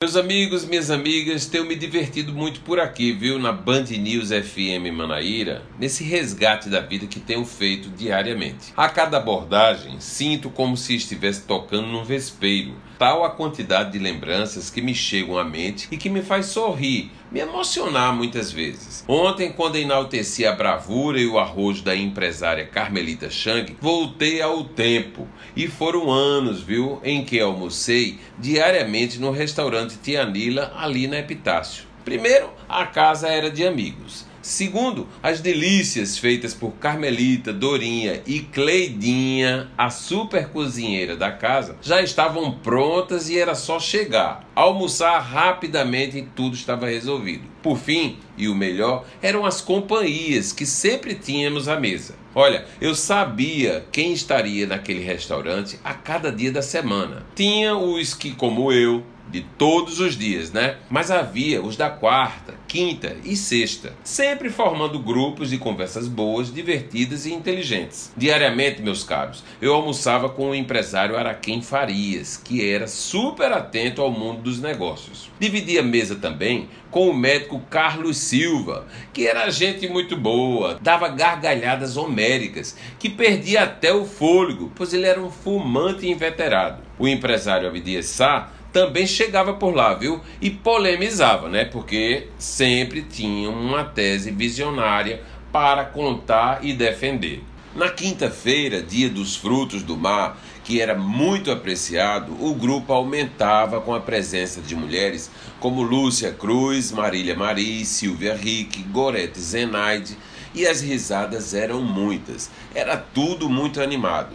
Meus amigos, minhas amigas, tenho me divertido muito por aqui, viu? Na Band News FM Manaíra, nesse resgate da vida que tenho feito diariamente. A cada abordagem, sinto como se estivesse tocando num vespeiro. Tal a quantidade de lembranças que me chegam à mente e que me faz sorrir, me emocionar muitas vezes. Ontem, quando enalteci a bravura e o arrojo da empresária Carmelita Chang, voltei ao tempo. E foram anos, viu, em que almocei diariamente no restaurante Tia Nila, ali na Epitácio. Primeiro, a casa era de amigos. Segundo, as delícias feitas por Carmelita, Dorinha e Cleidinha, a super cozinheira da casa, já estavam prontas e era só chegar, almoçar rapidamente e tudo estava resolvido. Por fim, e o melhor, eram as companhias que sempre tínhamos à mesa. Olha, eu sabia quem estaria naquele restaurante a cada dia da semana. Tinha os que, como eu, de todos os dias, né? Mas havia os da quarta, quinta e sexta, sempre formando grupos de conversas boas, divertidas e inteligentes. Diariamente, meus caros, eu almoçava com o empresário Araquém Farias, que era super atento ao mundo dos negócios. Dividia mesa também com o médico Carlos Silva, que era gente muito boa, dava gargalhadas homéricas, que perdia até o fôlego, pois ele era um fumante inveterado. O empresário Avidias Sá também chegava por lá, viu? E polemizava, né? Porque sempre tinha uma tese visionária para contar e defender. Na quinta-feira, dia dos frutos do mar, que era muito apreciado, o grupo aumentava com a presença de mulheres como Lúcia Cruz, Marília Mari, Silvia Rick, Gorete Zenaide, e as risadas eram muitas. Era tudo muito animado.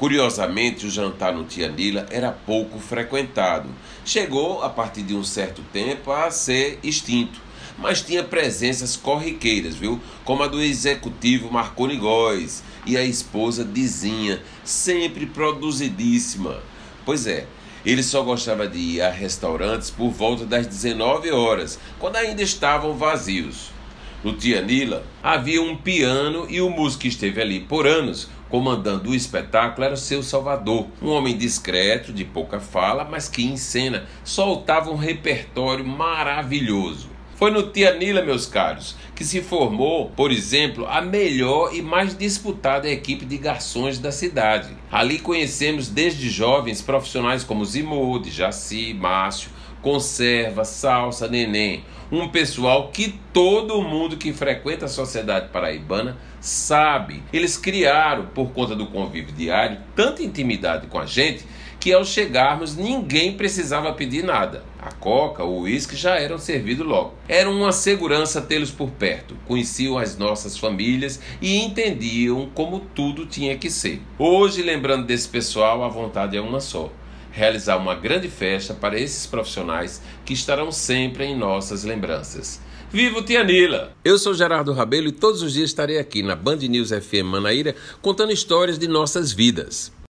Curiosamente, o jantar no Tia Nila era pouco frequentado. Chegou, a partir de um certo tempo, a ser extinto. Mas tinha presenças corriqueiras, viu? Como a do executivo Marconi Góes e a esposa Dizinha, sempre produzidíssima. Pois é, ele só gostava de ir a restaurantes por volta das 19 horas, quando ainda estavam vazios. No Tia Nila havia um piano e o músico que esteve ali por anos comandando o espetáculo era o seu Salvador, um homem discreto, de pouca fala, mas que em cena soltava um repertório maravilhoso. Foi no Tia Nila, meus caros, que se formou, por exemplo, a melhor e mais disputada equipe de garçons da cidade. Ali conhecemos desde jovens profissionais como Zimode, Jaci, Márcio, Conserva, Salsa, Neném. Um pessoal que todo mundo que frequenta a sociedade paraibana sabe. Eles criaram, por conta do convívio diário, tanta intimidade com a gente que ao chegarmos ninguém precisava pedir nada. A coca, o uísque já eram servidos logo. Era uma segurança tê-los por perto. Conheciam as nossas famílias e entendiam como tudo tinha que ser. Hoje, lembrando desse pessoal, a vontade é uma só realizar uma grande festa para esses profissionais que estarão sempre em nossas lembranças. Viva o Tia Nila! Eu sou Gerardo Rabelo e todos os dias estarei aqui na Band News FM Manaíra contando histórias de nossas vidas.